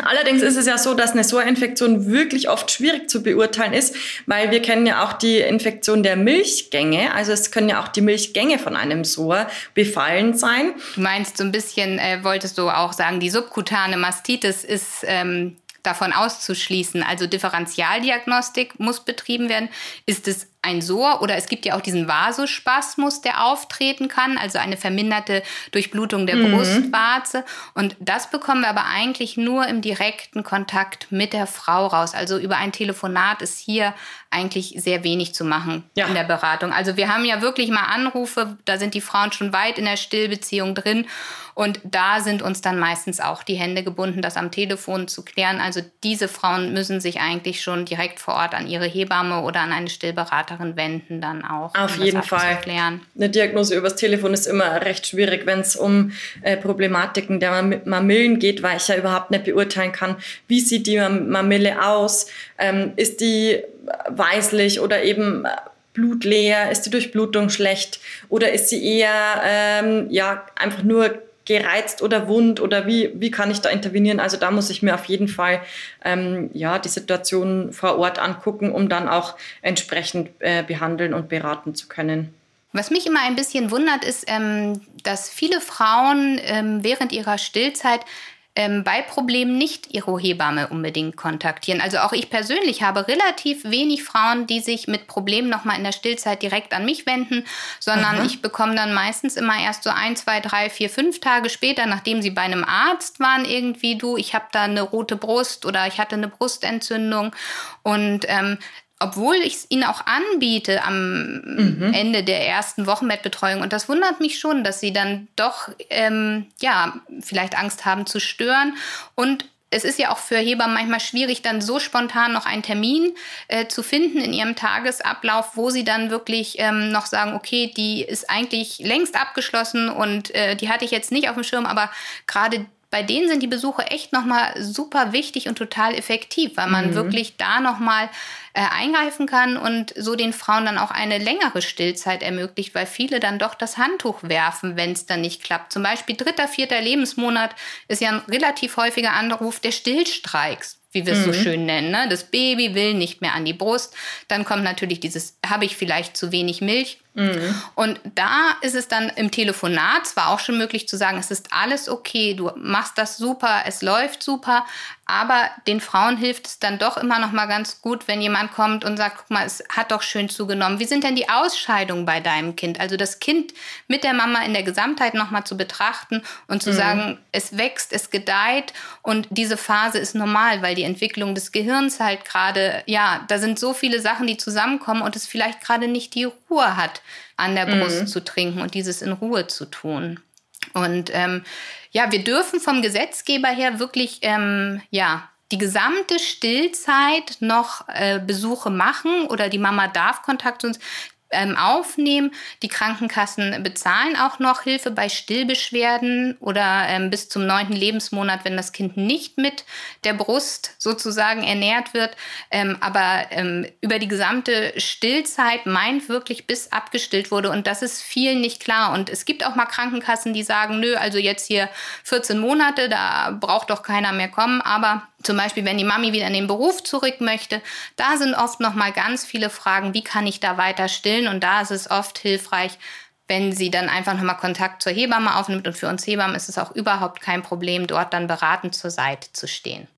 Allerdings ist es ja so, dass eine SOA-Infektion wirklich oft schwierig zu beurteilen ist, weil wir kennen ja auch die Infektion der Milchgänge. Also es können ja auch die Milchgänge von einem SOA befallen sein. Du meinst so ein bisschen, äh, wolltest du auch sagen, die subkutane Mastitis ist ähm, davon auszuschließen. Also Differentialdiagnostik muss betrieben werden. Ist es ein Sor oder es gibt ja auch diesen Vasospasmus, der auftreten kann, also eine verminderte Durchblutung der mhm. Brustwarze. Und das bekommen wir aber eigentlich nur im direkten Kontakt mit der Frau raus. Also über ein Telefonat ist hier eigentlich sehr wenig zu machen ja. in der Beratung. Also wir haben ja wirklich mal Anrufe, da sind die Frauen schon weit in der Stillbeziehung drin. Und da sind uns dann meistens auch die Hände gebunden, das am Telefon zu klären. Also diese Frauen müssen sich eigentlich schon direkt vor Ort an ihre Hebamme oder an eine Stillberaterin wenden, dann auch. Auf um jeden Fall. Eine Diagnose übers Telefon ist immer recht schwierig, wenn es um äh, Problematiken der Mamillen geht, weil ich ja überhaupt nicht beurteilen kann, wie sieht die Mamille aus, ähm, ist die weißlich oder eben blutleer, ist die Durchblutung schlecht oder ist sie eher ähm, ja einfach nur gereizt oder wund oder wie, wie kann ich da intervenieren? Also da muss ich mir auf jeden Fall ähm, ja, die Situation vor Ort angucken, um dann auch entsprechend äh, behandeln und beraten zu können. Was mich immer ein bisschen wundert, ist, ähm, dass viele Frauen ähm, während ihrer Stillzeit ähm, bei Problemen nicht ihre Hebamme unbedingt kontaktieren. Also auch ich persönlich habe relativ wenig Frauen, die sich mit Problemen nochmal in der Stillzeit direkt an mich wenden, sondern Aha. ich bekomme dann meistens immer erst so ein, zwei, drei, vier, fünf Tage später, nachdem sie bei einem Arzt waren, irgendwie du, ich habe da eine rote Brust oder ich hatte eine Brustentzündung und ähm, obwohl ich es ihnen auch anbiete am mhm. Ende der ersten Wochenbettbetreuung. Und das wundert mich schon, dass sie dann doch, ähm, ja, vielleicht Angst haben zu stören. Und es ist ja auch für Hebammen manchmal schwierig, dann so spontan noch einen Termin äh, zu finden in ihrem Tagesablauf, wo sie dann wirklich ähm, noch sagen, okay, die ist eigentlich längst abgeschlossen und äh, die hatte ich jetzt nicht auf dem Schirm, aber gerade bei denen sind die Besuche echt nochmal super wichtig und total effektiv, weil man mhm. wirklich da nochmal äh, eingreifen kann und so den Frauen dann auch eine längere Stillzeit ermöglicht, weil viele dann doch das Handtuch werfen, wenn es dann nicht klappt. Zum Beispiel dritter, vierter Lebensmonat ist ja ein relativ häufiger Anruf der Stillstreiks wie wir es mhm. so schön nennen. Ne? Das Baby will nicht mehr an die Brust. Dann kommt natürlich dieses, habe ich vielleicht zu wenig Milch? Mhm. Und da ist es dann im Telefonat zwar auch schon möglich zu sagen, es ist alles okay, du machst das super, es läuft super, aber den Frauen hilft es dann doch immer noch mal ganz gut, wenn jemand kommt und sagt, guck mal, es hat doch schön zugenommen. Wie sind denn die Ausscheidungen bei deinem Kind? Also das Kind mit der Mama in der Gesamtheit noch mal zu betrachten und zu mhm. sagen, es wächst, es gedeiht und diese Phase ist normal, weil die Entwicklung des Gehirns halt gerade, ja, da sind so viele Sachen, die zusammenkommen und es vielleicht gerade nicht die Ruhe hat, an der Brust mhm. zu trinken und dieses in Ruhe zu tun. Und ähm, ja, wir dürfen vom Gesetzgeber her wirklich, ähm, ja, die gesamte Stillzeit noch äh, Besuche machen oder die Mama darf Kontakt zu uns ähm, aufnehmen. Die Krankenkassen bezahlen auch noch Hilfe bei Stillbeschwerden oder ähm, bis zum neunten Lebensmonat, wenn das Kind nicht mit der Brust sozusagen ernährt wird. Ähm, aber ähm, über die gesamte Stillzeit meint wirklich, bis abgestillt wurde. Und das ist vielen nicht klar. Und es gibt auch mal Krankenkassen, die sagen, nö, also jetzt hier 14 Monate, da braucht doch keiner mehr kommen. Aber zum Beispiel, wenn die Mami wieder in den Beruf zurück möchte, da sind oft noch mal ganz viele Fragen, wie kann ich da weiter stillen? Und da ist es oft hilfreich, wenn sie dann einfach noch mal Kontakt zur Hebamme aufnimmt. Und für uns Hebammen ist es auch überhaupt kein Problem, dort dann beratend zur Seite zu stehen.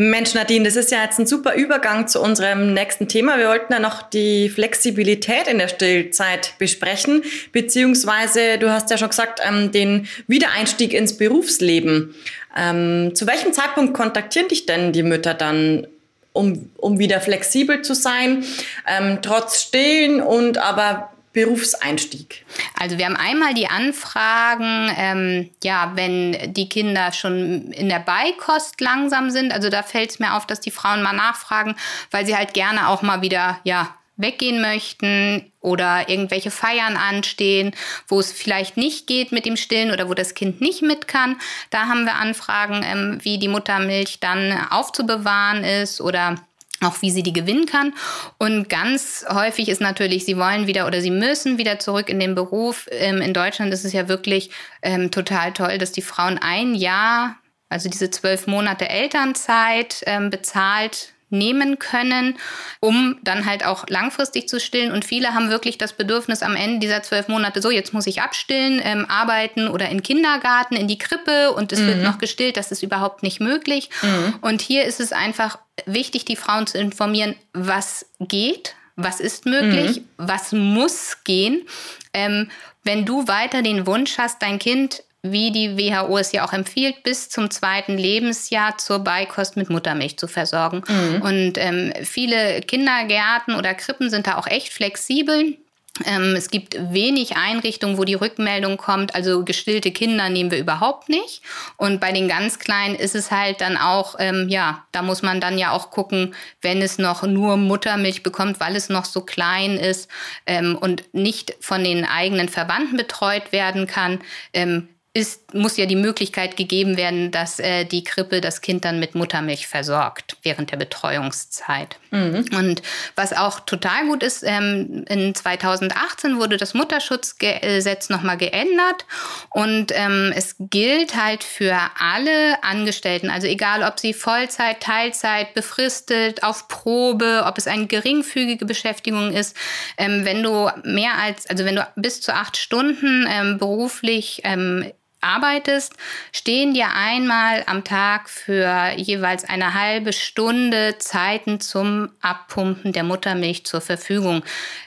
Mensch, Nadine, das ist ja jetzt ein super Übergang zu unserem nächsten Thema. Wir wollten ja noch die Flexibilität in der Stillzeit besprechen, beziehungsweise, du hast ja schon gesagt, ähm, den Wiedereinstieg ins Berufsleben. Ähm, zu welchem Zeitpunkt kontaktieren dich denn die Mütter dann, um, um wieder flexibel zu sein, ähm, trotz Stillen und aber Berufseinstieg? Also wir haben einmal die Anfragen, ähm, ja, wenn die Kinder schon in der Beikost langsam sind. Also da fällt es mir auf, dass die Frauen mal nachfragen, weil sie halt gerne auch mal wieder, ja, weggehen möchten oder irgendwelche Feiern anstehen, wo es vielleicht nicht geht mit dem Stillen oder wo das Kind nicht mit kann. Da haben wir Anfragen, ähm, wie die Muttermilch dann aufzubewahren ist oder auch wie sie die gewinnen kann. Und ganz häufig ist natürlich, sie wollen wieder oder sie müssen wieder zurück in den Beruf. Ähm, in Deutschland ist es ja wirklich ähm, total toll, dass die Frauen ein Jahr, also diese zwölf Monate Elternzeit ähm, bezahlt nehmen können, um dann halt auch langfristig zu stillen. Und viele haben wirklich das Bedürfnis am Ende dieser zwölf Monate, so jetzt muss ich abstillen, ähm, arbeiten oder in Kindergarten, in die Krippe und es mhm. wird noch gestillt. Das ist überhaupt nicht möglich. Mhm. Und hier ist es einfach wichtig, die Frauen zu informieren, was geht, was ist möglich, mhm. was muss gehen. Ähm, wenn du weiter den Wunsch hast, dein Kind, wie die WHO es ja auch empfiehlt, bis zum zweiten Lebensjahr zur Beikost mit Muttermilch zu versorgen. Mhm. Und ähm, viele Kindergärten oder Krippen sind da auch echt flexibel ähm, es gibt wenig Einrichtungen, wo die Rückmeldung kommt, also gestillte Kinder nehmen wir überhaupt nicht. Und bei den ganz Kleinen ist es halt dann auch, ähm, ja, da muss man dann ja auch gucken, wenn es noch nur Muttermilch bekommt, weil es noch so klein ist ähm, und nicht von den eigenen Verwandten betreut werden kann, ähm, ist, muss ja die Möglichkeit gegeben werden, dass äh, die Krippe das Kind dann mit Muttermilch versorgt während der Betreuungszeit. Mhm. Und was auch total gut ist, ähm, in 2018 wurde das Mutterschutzgesetz nochmal geändert und ähm, es gilt halt für alle Angestellten, also egal ob sie Vollzeit, Teilzeit, befristet, auf Probe, ob es eine geringfügige Beschäftigung ist, ähm, wenn du mehr als, also wenn du bis zu acht Stunden ähm, beruflich ähm, arbeitest, stehen dir einmal am Tag für jeweils eine halbe Stunde Zeiten zum Abpumpen der Muttermilch zur Verfügung.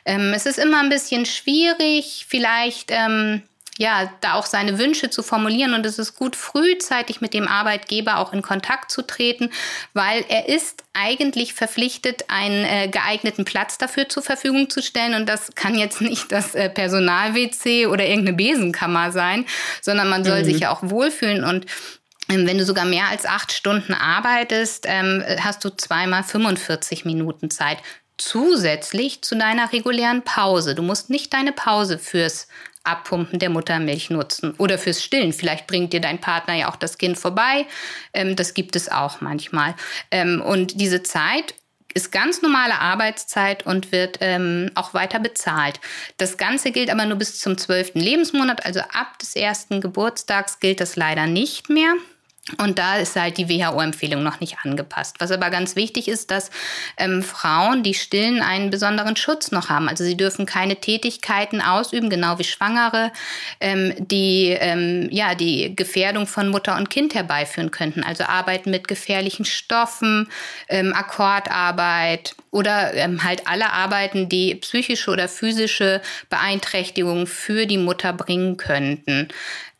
Ähm, es ist immer ein bisschen schwierig, vielleicht ähm, ja, da auch seine Wünsche zu formulieren. Und es ist gut, frühzeitig mit dem Arbeitgeber auch in Kontakt zu treten, weil er ist eigentlich verpflichtet, einen äh, geeigneten Platz dafür zur Verfügung zu stellen. Und das kann jetzt nicht das äh, Personal-WC oder irgendeine Besenkammer sein, sondern man soll mhm. sich ja auch wohlfühlen. Und ähm, wenn du sogar mehr als acht Stunden arbeitest, ähm, hast du zweimal 45 Minuten Zeit zusätzlich zu deiner regulären Pause. Du musst nicht deine Pause fürs Abpumpen der Muttermilch nutzen oder fürs Stillen. Vielleicht bringt dir dein Partner ja auch das Kind vorbei. Ähm, das gibt es auch manchmal. Ähm, und diese Zeit ist ganz normale Arbeitszeit und wird ähm, auch weiter bezahlt. Das Ganze gilt aber nur bis zum zwölften Lebensmonat, also ab des ersten Geburtstags gilt das leider nicht mehr. Und da ist halt die WHO-Empfehlung noch nicht angepasst. Was aber ganz wichtig ist, dass ähm, Frauen, die stillen, einen besonderen Schutz noch haben. Also sie dürfen keine Tätigkeiten ausüben, genau wie Schwangere, ähm, die ähm, ja die Gefährdung von Mutter und Kind herbeiführen könnten. Also arbeiten mit gefährlichen Stoffen, ähm, Akkordarbeit oder ähm, halt alle Arbeiten, die psychische oder physische Beeinträchtigungen für die Mutter bringen könnten.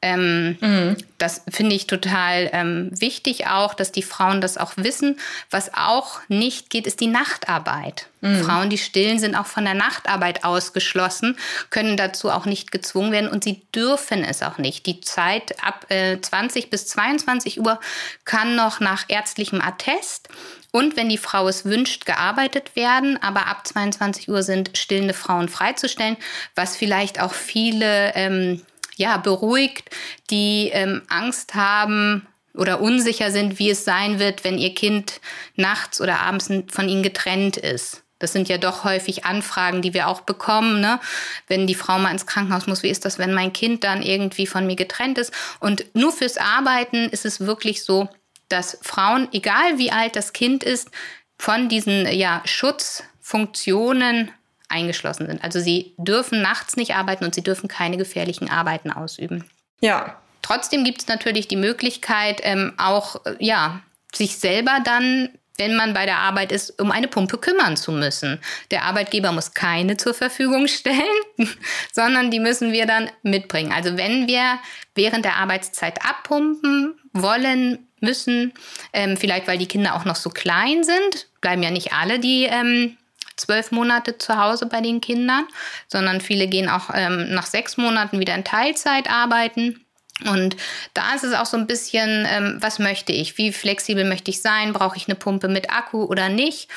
Ähm, mhm. Das finde ich total ähm, wichtig auch, dass die Frauen das auch wissen. Was auch nicht geht, ist die Nachtarbeit. Mhm. Frauen, die stillen, sind auch von der Nachtarbeit ausgeschlossen, können dazu auch nicht gezwungen werden und sie dürfen es auch nicht. Die Zeit ab äh, 20 bis 22 Uhr kann noch nach ärztlichem Attest und wenn die Frau es wünscht, gearbeitet werden. Aber ab 22 Uhr sind stillende Frauen freizustellen, was vielleicht auch viele ähm, ja, beruhigt, die ähm, Angst haben, oder unsicher sind, wie es sein wird, wenn ihr Kind nachts oder abends von ihnen getrennt ist. Das sind ja doch häufig Anfragen, die wir auch bekommen. Ne? Wenn die Frau mal ins Krankenhaus muss, wie ist das, wenn mein Kind dann irgendwie von mir getrennt ist? Und nur fürs Arbeiten ist es wirklich so, dass Frauen, egal wie alt das Kind ist, von diesen ja, Schutzfunktionen eingeschlossen sind. Also sie dürfen nachts nicht arbeiten und sie dürfen keine gefährlichen Arbeiten ausüben. Ja. Trotzdem gibt es natürlich die Möglichkeit, ähm, auch ja, sich selber dann wenn man bei der Arbeit ist, um eine Pumpe kümmern zu müssen. Der Arbeitgeber muss keine zur Verfügung stellen, sondern die müssen wir dann mitbringen. Also wenn wir während der Arbeitszeit abpumpen wollen, müssen, ähm, vielleicht weil die Kinder auch noch so klein sind, bleiben ja nicht alle die ähm, zwölf Monate zu Hause bei den Kindern, sondern viele gehen auch ähm, nach sechs Monaten wieder in Teilzeit arbeiten. Und da ist es auch so ein bisschen, ähm, was möchte ich? Wie flexibel möchte ich sein? Brauche ich eine Pumpe mit Akku oder nicht?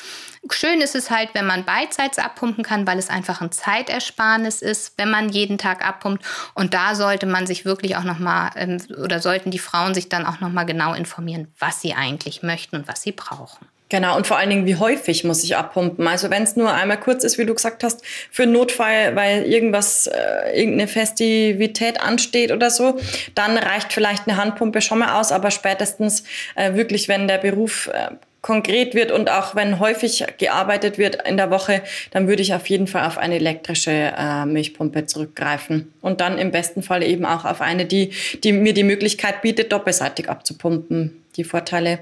Schön ist es halt, wenn man beidseits abpumpen kann, weil es einfach ein Zeitersparnis ist, wenn man jeden Tag abpumpt. Und da sollte man sich wirklich auch nochmal, ähm, oder sollten die Frauen sich dann auch nochmal genau informieren, was sie eigentlich möchten und was sie brauchen. Genau, und vor allen Dingen, wie häufig muss ich abpumpen? Also wenn es nur einmal kurz ist, wie du gesagt hast, für einen Notfall, weil irgendwas, äh, irgendeine Festivität ansteht oder so, dann reicht vielleicht eine Handpumpe schon mal aus, aber spätestens äh, wirklich, wenn der Beruf äh, konkret wird und auch wenn häufig gearbeitet wird in der Woche, dann würde ich auf jeden Fall auf eine elektrische äh, Milchpumpe zurückgreifen. Und dann im besten Fall eben auch auf eine, die, die mir die Möglichkeit bietet, doppelseitig abzupumpen. Die Vorteile,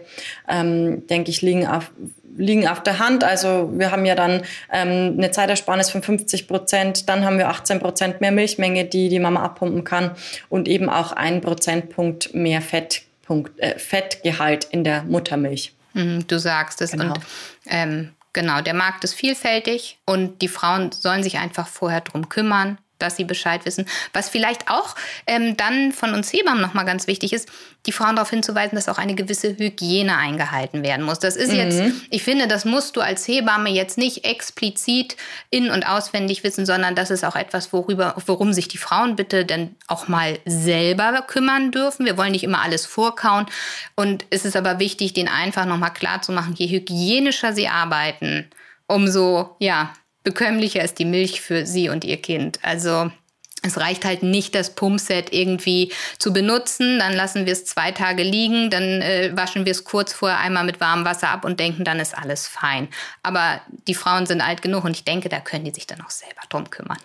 ähm, denke ich, liegen auf, liegen auf der Hand. Also wir haben ja dann ähm, eine Zeitersparnis von 50 Prozent, dann haben wir 18 Prozent mehr Milchmenge, die die Mama abpumpen kann und eben auch ein Prozentpunkt mehr Fettpunkt, äh, Fettgehalt in der Muttermilch. Mhm, du sagst es. Genau. Und ähm, genau, der Markt ist vielfältig und die Frauen sollen sich einfach vorher drum kümmern dass sie Bescheid wissen. Was vielleicht auch ähm, dann von uns Hebammen nochmal ganz wichtig ist, die Frauen darauf hinzuweisen, dass auch eine gewisse Hygiene eingehalten werden muss. Das ist mhm. jetzt, ich finde, das musst du als Hebamme jetzt nicht explizit in- und auswendig wissen, sondern das ist auch etwas, worüber, worum sich die Frauen bitte dann auch mal selber kümmern dürfen. Wir wollen nicht immer alles vorkauen. Und es ist aber wichtig, denen einfach nochmal klar zu machen, je hygienischer sie arbeiten, umso, ja, bekömmlicher ist die Milch für sie und ihr Kind. Also es reicht halt nicht, das Pumpset irgendwie zu benutzen. Dann lassen wir es zwei Tage liegen, dann äh, waschen wir es kurz vorher einmal mit warmem Wasser ab und denken, dann ist alles fein. Aber die Frauen sind alt genug und ich denke, da können die sich dann auch selber drum kümmern.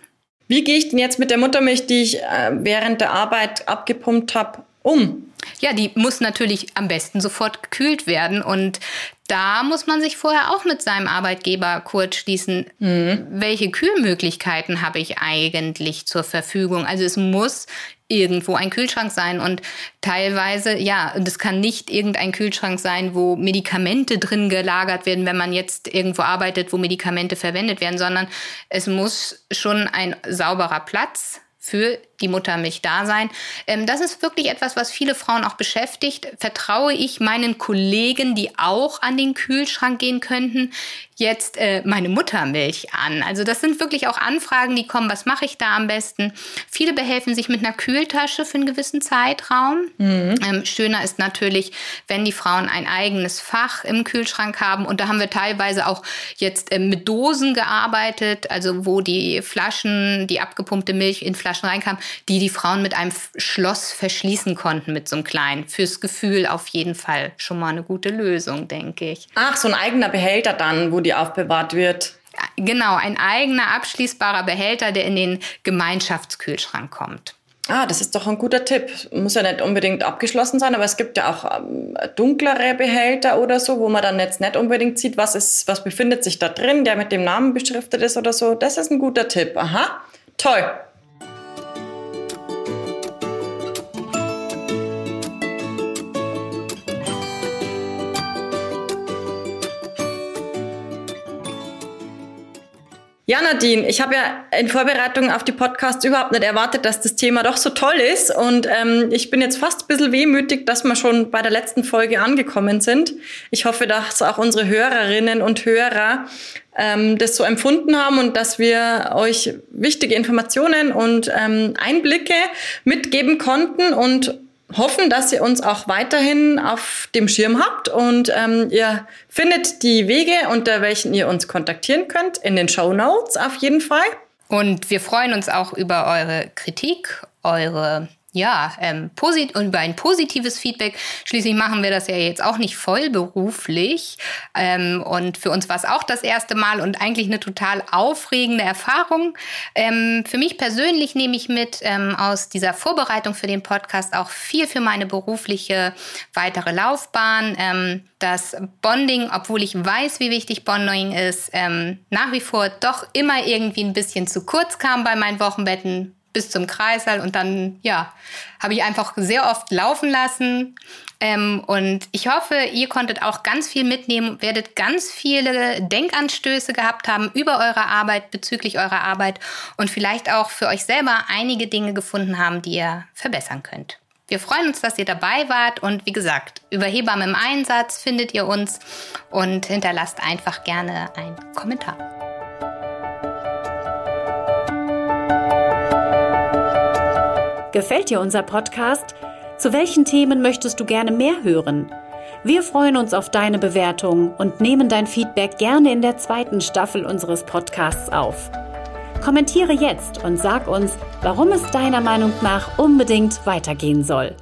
Wie gehe ich denn jetzt mit der Muttermilch, die ich äh, während der Arbeit abgepumpt habe, um? Ja, die muss natürlich am besten sofort gekühlt werden und da muss man sich vorher auch mit seinem Arbeitgeber kurz schließen, mhm. welche Kühlmöglichkeiten habe ich eigentlich zur Verfügung. Also es muss irgendwo ein Kühlschrank sein und teilweise, ja, und es kann nicht irgendein Kühlschrank sein, wo Medikamente drin gelagert werden, wenn man jetzt irgendwo arbeitet, wo Medikamente verwendet werden, sondern es muss schon ein sauberer Platz für die Muttermilch da sein. Ähm, das ist wirklich etwas, was viele Frauen auch beschäftigt. Vertraue ich meinen Kollegen, die auch an den Kühlschrank gehen könnten, jetzt äh, meine Muttermilch an? Also das sind wirklich auch Anfragen, die kommen, was mache ich da am besten? Viele behelfen sich mit einer Kühltasche für einen gewissen Zeitraum. Mhm. Ähm, schöner ist natürlich, wenn die Frauen ein eigenes Fach im Kühlschrank haben. Und da haben wir teilweise auch jetzt äh, mit Dosen gearbeitet, also wo die Flaschen, die abgepumpte Milch in Flaschen reinkam, die die Frauen mit einem Schloss verschließen konnten mit so einem kleinen. Fürs Gefühl auf jeden Fall schon mal eine gute Lösung, denke ich. Ach, so ein eigener Behälter dann, wo die aufbewahrt wird. Genau, ein eigener abschließbarer Behälter, der in den Gemeinschaftskühlschrank kommt. Ah, das ist doch ein guter Tipp. Muss ja nicht unbedingt abgeschlossen sein, aber es gibt ja auch ähm, dunklere Behälter oder so, wo man dann jetzt nicht unbedingt sieht, was ist, was befindet sich da drin, der mit dem Namen beschriftet ist oder so. Das ist ein guter Tipp. Aha, toll. Ja, Nadine, ich habe ja in Vorbereitung auf die Podcasts überhaupt nicht erwartet, dass das Thema doch so toll ist. Und ähm, ich bin jetzt fast ein bisschen wehmütig, dass wir schon bei der letzten Folge angekommen sind. Ich hoffe, dass auch unsere Hörerinnen und Hörer ähm, das so empfunden haben und dass wir euch wichtige Informationen und ähm, Einblicke mitgeben konnten und hoffen, dass ihr uns auch weiterhin auf dem Schirm habt und ähm, ihr findet die Wege, unter welchen ihr uns kontaktieren könnt, in den Show Notes auf jeden Fall. Und wir freuen uns auch über eure Kritik, eure ja, ähm, posit und über ein positives Feedback. Schließlich machen wir das ja jetzt auch nicht vollberuflich. Ähm, und für uns war es auch das erste Mal und eigentlich eine total aufregende Erfahrung. Ähm, für mich persönlich nehme ich mit ähm, aus dieser Vorbereitung für den Podcast auch viel für meine berufliche weitere Laufbahn. Ähm, das Bonding, obwohl ich weiß, wie wichtig Bonding ist, ähm, nach wie vor doch immer irgendwie ein bisschen zu kurz kam bei meinen Wochenbetten bis zum Kreißsaal und dann, ja, habe ich einfach sehr oft laufen lassen. Ähm, und ich hoffe, ihr konntet auch ganz viel mitnehmen, werdet ganz viele Denkanstöße gehabt haben über eure Arbeit, bezüglich eurer Arbeit und vielleicht auch für euch selber einige Dinge gefunden haben, die ihr verbessern könnt. Wir freuen uns, dass ihr dabei wart und wie gesagt, über Hebammen im Einsatz findet ihr uns und hinterlasst einfach gerne einen Kommentar. Gefällt dir unser Podcast? Zu welchen Themen möchtest du gerne mehr hören? Wir freuen uns auf deine Bewertung und nehmen dein Feedback gerne in der zweiten Staffel unseres Podcasts auf. Kommentiere jetzt und sag uns, warum es deiner Meinung nach unbedingt weitergehen soll.